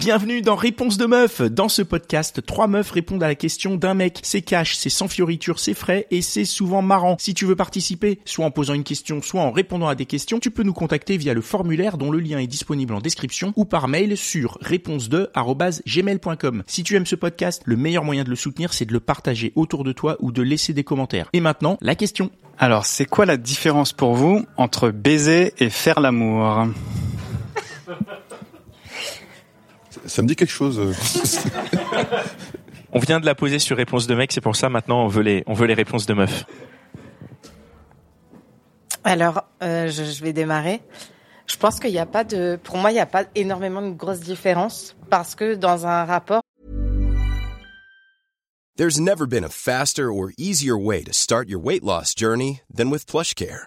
Bienvenue dans Réponse de meuf. Dans ce podcast, trois meufs répondent à la question d'un mec. C'est cash, c'est sans fioriture, c'est frais et c'est souvent marrant. Si tu veux participer, soit en posant une question, soit en répondant à des questions, tu peux nous contacter via le formulaire dont le lien est disponible en description ou par mail sur réponse2@gmail.com. Si tu aimes ce podcast, le meilleur moyen de le soutenir, c'est de le partager autour de toi ou de laisser des commentaires. Et maintenant, la question. Alors, c'est quoi la différence pour vous entre baiser et faire l'amour? Ça me dit quelque chose. On vient de la poser sur réponse de mec, c'est pour ça maintenant on veut les, on veut les réponses de meufs. Alors, euh, je, je vais démarrer. Je pense qu'il n'y a pas de, pour moi, il n'y a pas énormément de grosses différences parce que dans un rapport, There's never been a faster or easier way to start your weight loss journey than with PlushCare.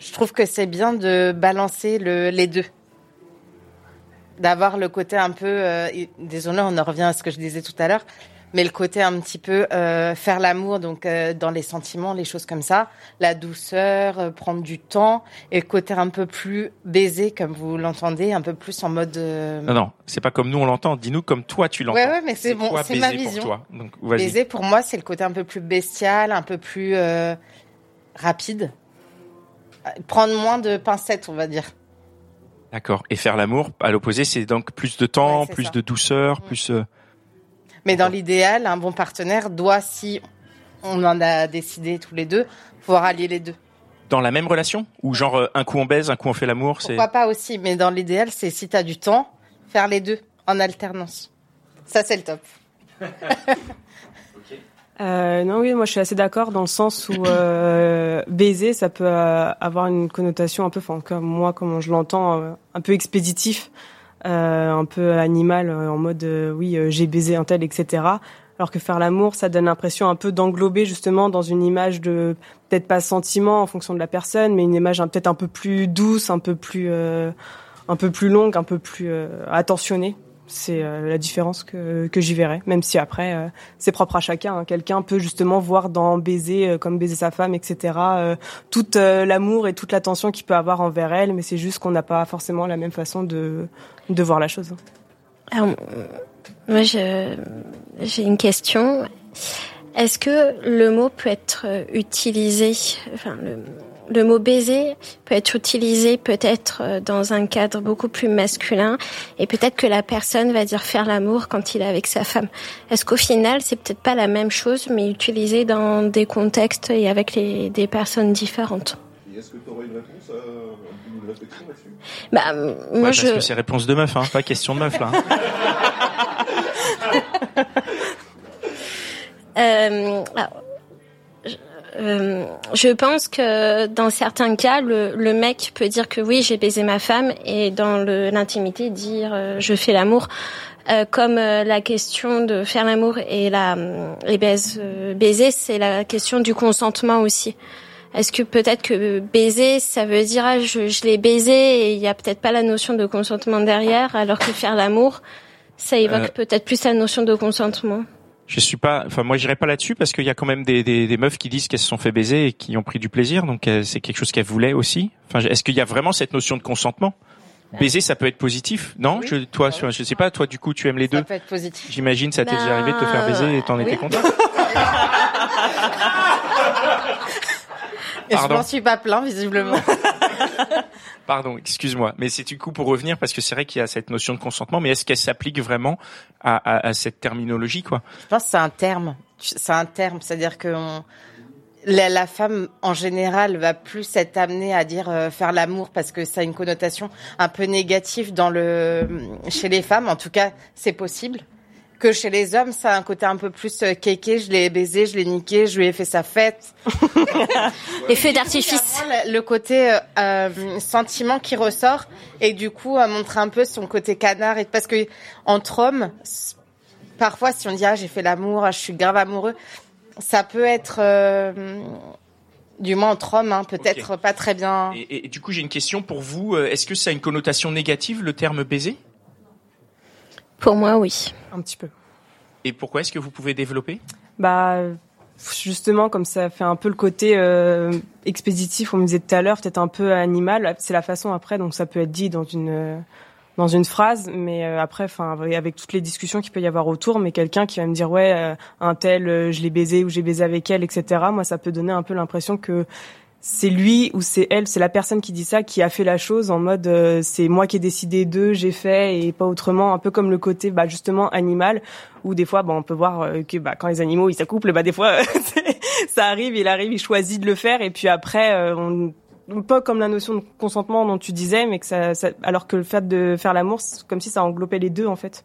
Je trouve que c'est bien de balancer le, les deux. D'avoir le côté un peu, euh, désolé, on en revient à ce que je disais tout à l'heure, mais le côté un petit peu euh, faire l'amour, donc euh, dans les sentiments, les choses comme ça, la douceur, euh, prendre du temps, et le côté un peu plus baiser, comme vous l'entendez, un peu plus en mode. Non, non, c'est pas comme nous on l'entend. Dis-nous comme toi tu l'entends. Ouais, ouais, mais c'est bon, c'est ma vision. Pour toi Donc, vas-y. Baiser, pour moi, c'est le côté un peu plus bestial, un peu plus rapide. Prendre moins de pincettes, on va dire. D'accord. Et faire l'amour, à l'opposé, c'est donc plus de temps, Ouais, plus ça. de douceur, Mm. plus. euh, Mais dans l'idéal, un bon partenaire doit, si on en a décidé tous les deux, pouvoir allier les deux. Dans la même relation Ou genre euh, un coup on baise, un coup on fait l'amour, c'est. Pourquoi pas aussi Mais dans l'idéal, c'est si tu as du temps, faire les deux en alternance. Ça, c'est le top. Euh, non, oui, moi je suis assez d'accord dans le sens où euh, baiser, ça peut euh, avoir une connotation un peu, enfin comme moi, comment je l'entends, euh, un peu expéditif, euh, un peu animal, euh, en mode oui, j'ai baisé un tel, etc. Alors que faire l'amour, ça donne l'impression un peu d'englober justement dans une image de peut-être pas sentiment en fonction de la personne, mais une image peut-être un peu plus douce, un peu plus, un peu plus longue, un peu plus attentionnée. C'est euh, la différence que, que j'y verrais, même si après euh, c'est propre à chacun. hein. Quelqu'un peut justement voir dans baiser, euh, comme baiser sa femme, etc., tout l'amour et toute l'attention qu'il peut avoir envers elle, mais c'est juste qu'on n'a pas forcément la même façon de, de voir la chose. Alors, moi, j'ai une question. Est-ce que le mot peut être euh, utilisé, enfin, le, le mot baiser peut être utilisé peut-être euh, dans un cadre beaucoup plus masculin et peut-être que la personne va dire faire l'amour quand il est avec sa femme? Est-ce qu'au final, c'est peut-être pas la même chose, mais utilisé dans des contextes et avec les, des personnes différentes? Est-ce que tu aurais une réponse à une réflexion là-dessus? Bah, euh, Ouais, moi, parce je. que c'est réponse de meuf, hein, pas question de meuf là. Euh, alors, je, euh, je pense que dans certains cas, le, le mec peut dire que oui, j'ai baisé ma femme, et dans l'intimité dire euh, je fais l'amour. Euh, comme euh, la question de faire l'amour et la et baise, euh, baiser, c'est la question du consentement aussi. Est-ce que peut-être que baiser, ça veut dire ah, je, je l'ai baisé et il y a peut-être pas la notion de consentement derrière, alors que faire l'amour, ça évoque peut-être plus la notion de consentement. Je suis pas, enfin moi j'irai pas là-dessus parce qu'il y a quand même des, des, des meufs qui disent qu'elles se sont fait baiser et qui ont pris du plaisir, donc euh, c'est quelque chose qu'elles voulaient aussi. Enfin, est-ce qu'il y a vraiment cette notion de consentement? Baiser, ça peut être positif, non Oui. je, Toi, sur- je sais pas, toi du coup tu aimes les Ça deux. peut être positif. J'imagine ça t'est déjà arrivé de te faire baiser et t'en oui. étais content. Et je m'en suis pas plein, visiblement. Pardon, excuse-moi, mais c'est du coup pour revenir parce que c'est vrai qu'il y a cette notion de consentement, mais est-ce qu'elle s'applique vraiment à, cette terminologie quoi? Je pense que c'est un terme. C'est un terme, c'est-à-dire que la femme en général va plus être amenée à dire euh, faire l'amour parce que ça a une connotation un peu négative dans le chez les femmes. En tout cas, c'est possible. Que chez les hommes, ça a un côté un peu plus euh, kéké. Je l'ai baisé, je l'ai niqué, je lui ai fait sa fête. Les feux d'artifice. Le côté euh, euh, sentiment qui ressort et du coup à montrer un peu son côté canard et parce que entre hommes parfois, si on dit ah j'ai fait l'amour, ah, je suis grave amoureux, ça peut être euh, du moins entre hommes, hein, peut-être pas très bien. Et, et- et du coup, j'ai une question pour vous. Euh, Est-ce que ça a une connotation négative, le terme baiser? Pour moi, oui. Un petit peu. Et pourquoi est-ce que vous pouvez développer? Bah justement comme ça fait un peu le côté euh, expéditif on me disait tout à l'heure peut-être un peu animal c'est la façon après donc ça peut être dit dans une dans une phrase mais euh, après enfin avec toutes les discussions qu'il peut y avoir autour mais quelqu'un qui va me dire ouais euh, un tel euh, je l'ai baisé ou j'ai baisé avec elle etc moi ça peut donner un peu l'impression que c'est lui ou c'est elle, c'est la personne qui dit ça qui a fait la chose en mode euh, c'est moi qui ai décidé d'eux, j'ai fait et pas autrement, un peu comme le côté bah justement animal où des fois bah, on peut voir euh, que bah quand les animaux ils s'accouplent bah des fois ça arrive, il arrive, il choisit de le faire et puis après euh, on un peu comme la notion de consentement dont tu disais mais que ça, ça- alors que le fait de faire l'amour c'est comme si ça englobait les deux en fait.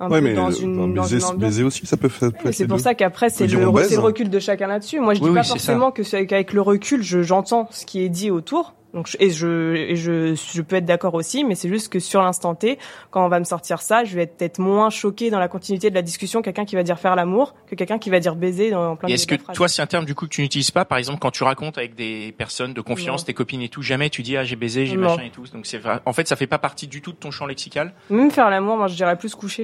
Un Ouais, peu mais dans euh, une, dans baiser, une ambiance. baiser aussi, ça peut faire. Mais C'est pour ça qu'après c'est le, baise. le recul de chacun là-dessus. Moi je dis Oui, pas oui, c'est forcément que qu'avec le recul je j'entends ce qui est dit autour. Donc je- et je et je je peux être d'accord aussi, mais c'est juste que sur l'instant T, quand on va me sortir ça, je vais être peut-être moins choqué dans la continuité de la discussion quelqu'un qui va dire faire l'amour que quelqu'un qui va dire baiser dans en plein est-ce que toi, c'est un terme du coup que tu n'utilises pas, par exemple, quand tu racontes avec des personnes de confiance, Non. tes copines et tout, jamais tu dis ah j'ai baisé, j'ai machin et tout. Donc c'est vrai. En fait, ça fait pas partie du tout de ton champ lexical? même faire l'amour, moi je dirais plus coucher.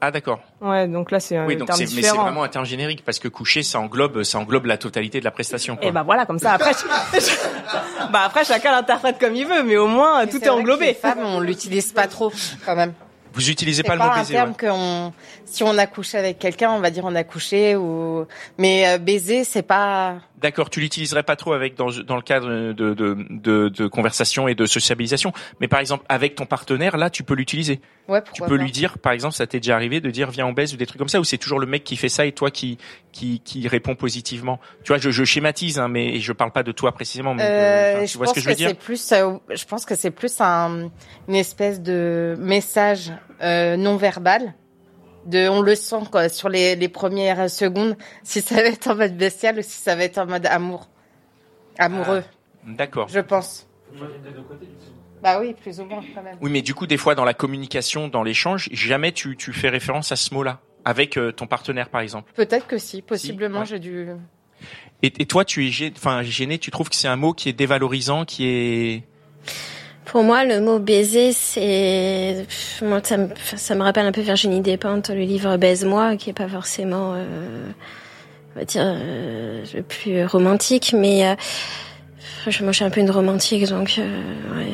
Ah d'accord. Ouais, donc là c'est un Oui, donc terme c'est mais c'est différent. vraiment un terme générique parce que coucher, ça englobe, ça englobe la totalité de la prestation. Quoi. Et bah voilà, comme ça après, bah après chacun l'interprète comme il veut, mais au moins Mais tout c'est est vrai que englobé. Les femmes, on l'utilise pas trop quand même. Vous utilisez C'est pas, pas, le mot un baiser. terme ouais. que on, si on a couché avec quelqu'un, on va dire on a couché ou, mais euh, baiser, c'est pas. D'accord, tu l'utiliserais pas trop avec dans, dans le cadre de, de, de, de conversation et de sociabilisation. Mais par exemple, avec ton partenaire, là, tu peux l'utiliser. Ouais, Tu peux pas. lui dire, par exemple, ça t'est déjà arrivé de dire viens on baise ou des trucs comme ça, ou c'est toujours le mec qui fait ça et toi qui qui, qui répond positivement. Tu vois, je, je schématise, hein, mais je parle pas de toi précisément. Mais Euh, je tu vois pense ce que je veux c'est dire? plus, euh, je pense que c'est plus un, une espèce de message euh, non verbal. De, on le sent quoi, sur les, les premières secondes, si ça va être en mode bestial ou si ça va être en mode amour, amoureux, D'accord. je pense. Bah oui, plus ou moins quand même. Oui, mais du coup, des fois, dans la communication, dans l'échange, jamais tu, tu fais référence à ce mot-là avec euh, ton partenaire, par exemple. Peut-être que si, possiblement, ouais. j'ai dû. Et, et toi, tu es enfin gêné, tu trouves que c'est un mot qui est dévalorisant, qui est Pour moi, le mot baiser, c'est, moi, ça me, ça me rappelle un peu Virginie Despentes, le livre Baise-moi, qui est pas forcément, euh, on va dire, euh, le plus romantique, mais euh, je, moi, je suis un peu une romantique, donc. euh, ouais.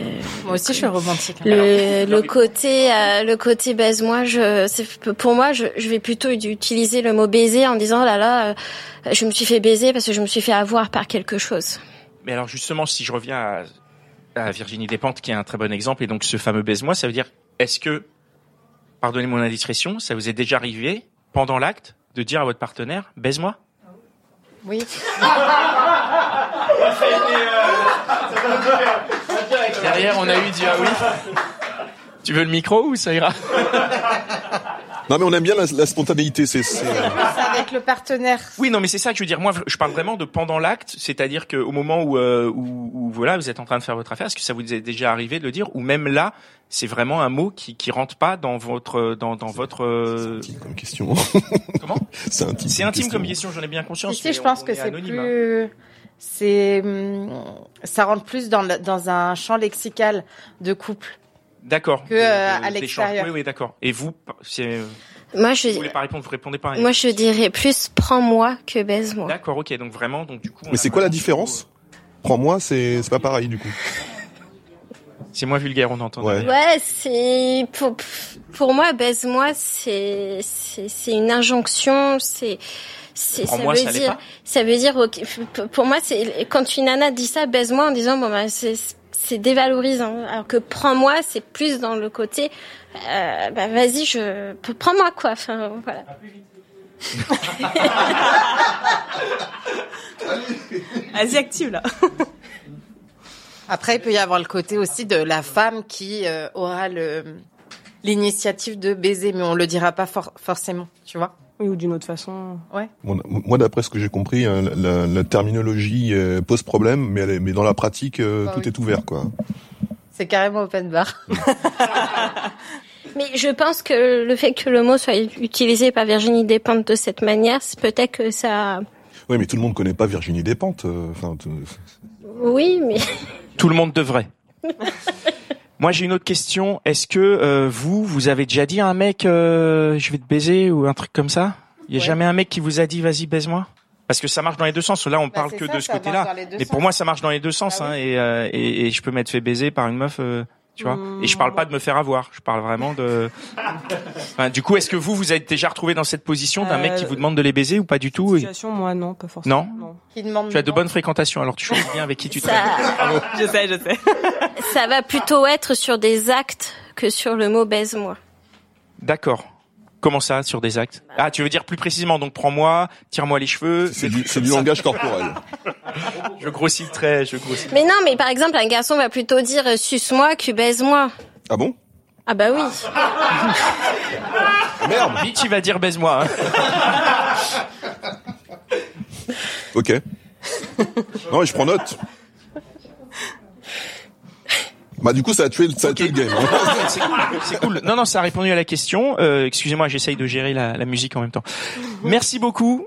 Moi aussi, je suis romantique. hein. Le, le côté, euh, le côté baise-moi, je, c'est, pour moi, je, je vais plutôt utiliser le mot baiser en disant, oh là là, euh, je me suis fait baiser parce que je me suis fait avoir par quelque chose. Mais alors justement, si je reviens à, à Virginie Despentes, qui est un très bon exemple, et donc ce fameux baise-moi, ça veut dire, est-ce que, pardonnez mon indiscrétion, ça vous est déjà arrivé, pendant l'acte, de dire à votre partenaire, baise-moi? Oui. Derrière, on a eu du ah oui. Tu veux le micro ou ça ira? Non, mais on aime bien la, la spontanéité. C'est, c'est, C'est avec le partenaire. Oui, non, mais c'est ça que je veux dire. Moi, je parle vraiment de pendant l'acte, c'est-à-dire qu'au moment où, euh, où, où, voilà, vous êtes en train de faire votre affaire, est-ce que ça vous est déjà arrivé de le dire, ou même là, c'est vraiment un mot qui qui rentre pas dans votre dans dans votre euh, intime comme question. comment? C'est intime. C'est intime comme question, j'en ai bien conscience. Si, si, mais je on- pense on que est c'est anonyme, hein. plus. C'est. hum, Ça rentre plus dans, le- dans un champ lexical de couple. D'accord. que, euh, à l'extérieur. Oui, oui, d'accord. Et vous, c'est, Moi, je, vous voulez pas répondre, vous répondez pas. moi, je dirais plus prends-moi que baise-moi. D'accord, ok. Donc vraiment, donc du coup. Mais c'est quoi la différence Prends-moi, c'est, c'est pas pareil du coup. C'est moins vulgaire, on entend. Ouais. Ouais, c'est pour pour moi baise-moi c'est c'est c'est une injonction, c'est c'est ça veut ça dire pas ça veut dire ok, pour moi c'est quand une nana dit ça baise-moi en disant bon bah c'est c'est dévalorisant. Alors que prends-moi, c'est plus dans le côté, euh, bah vas-y, je prends-moi quoi. Enfin voilà. Vas-y, active là. Après, il peut y avoir le côté aussi de la femme qui euh, aura le l'initiative de baiser, mais on le dira pas for- forcément, tu vois. Oui, ou d'une autre façon. Ouais. Moi, moi, d'après ce que j'ai compris, hein, la, la terminologie euh, pose problème, mais, elle est- mais dans la pratique, euh, Bah tout oui. est ouvert, quoi. C'est carrément open bar. Mais je pense que le fait que le mot soit utilisé par Virginie Despentes de cette manière, c'est peut-être que ça. Oui, mais tout le monde connaît pas Virginie Despentes. euh, Enfin, tout- Oui, mais Tout le monde devrait. Moi, j'ai une autre question. Est-ce que euh, vous, vous avez déjà dit à un mec, euh, je vais te baiser ou un truc comme ça? Il y a Ouais. jamais un mec qui vous a dit, vas-y, baise-moi? Parce que ça marche dans les deux sens. Là, on Bah, parle que ça, de ce côté-là. Mais pour moi, ça marche dans les deux sens. Ah hein, oui. et, euh, et, et je peux m'être fait baiser par une meuf, euh, tu vois? Mmh, et je parle pas de me faire avoir. Je parle vraiment de. Enfin, du coup, est-ce que vous, vous êtes déjà retrouvé dans cette position d'un mec qui Euh, vous demande de les baiser ou pas du tout et- Situation, moi, non, pas forcément. Non? Qui demande Tu as de bonnes fréquentations, alors tu choisis bien avec qui tu ça, Je sais, je sais. Ça va plutôt être sur des actes que sur le mot baise-moi. D'accord. Comment ça, sur des actes? Ah, tu veux dire plus précisément, donc prends-moi, tire-moi les cheveux. c'est du, langage corporel. Je grossis le trait, je grossis. Mais non, mais par exemple, un garçon va plutôt dire suce-moi que baise-moi. Ah bon? Ah bah oui. Ah, Merde. Vite, il va dire baise-moi. hein. Ok. Non, mais je prends note. Bah du coup, ça a tué, le- ça a tué le game. C'est cool, cool. Non, non, ça a répondu à la question. Euh, excusez-moi, j'essaye de gérer la, la musique en même temps. Merci beaucoup.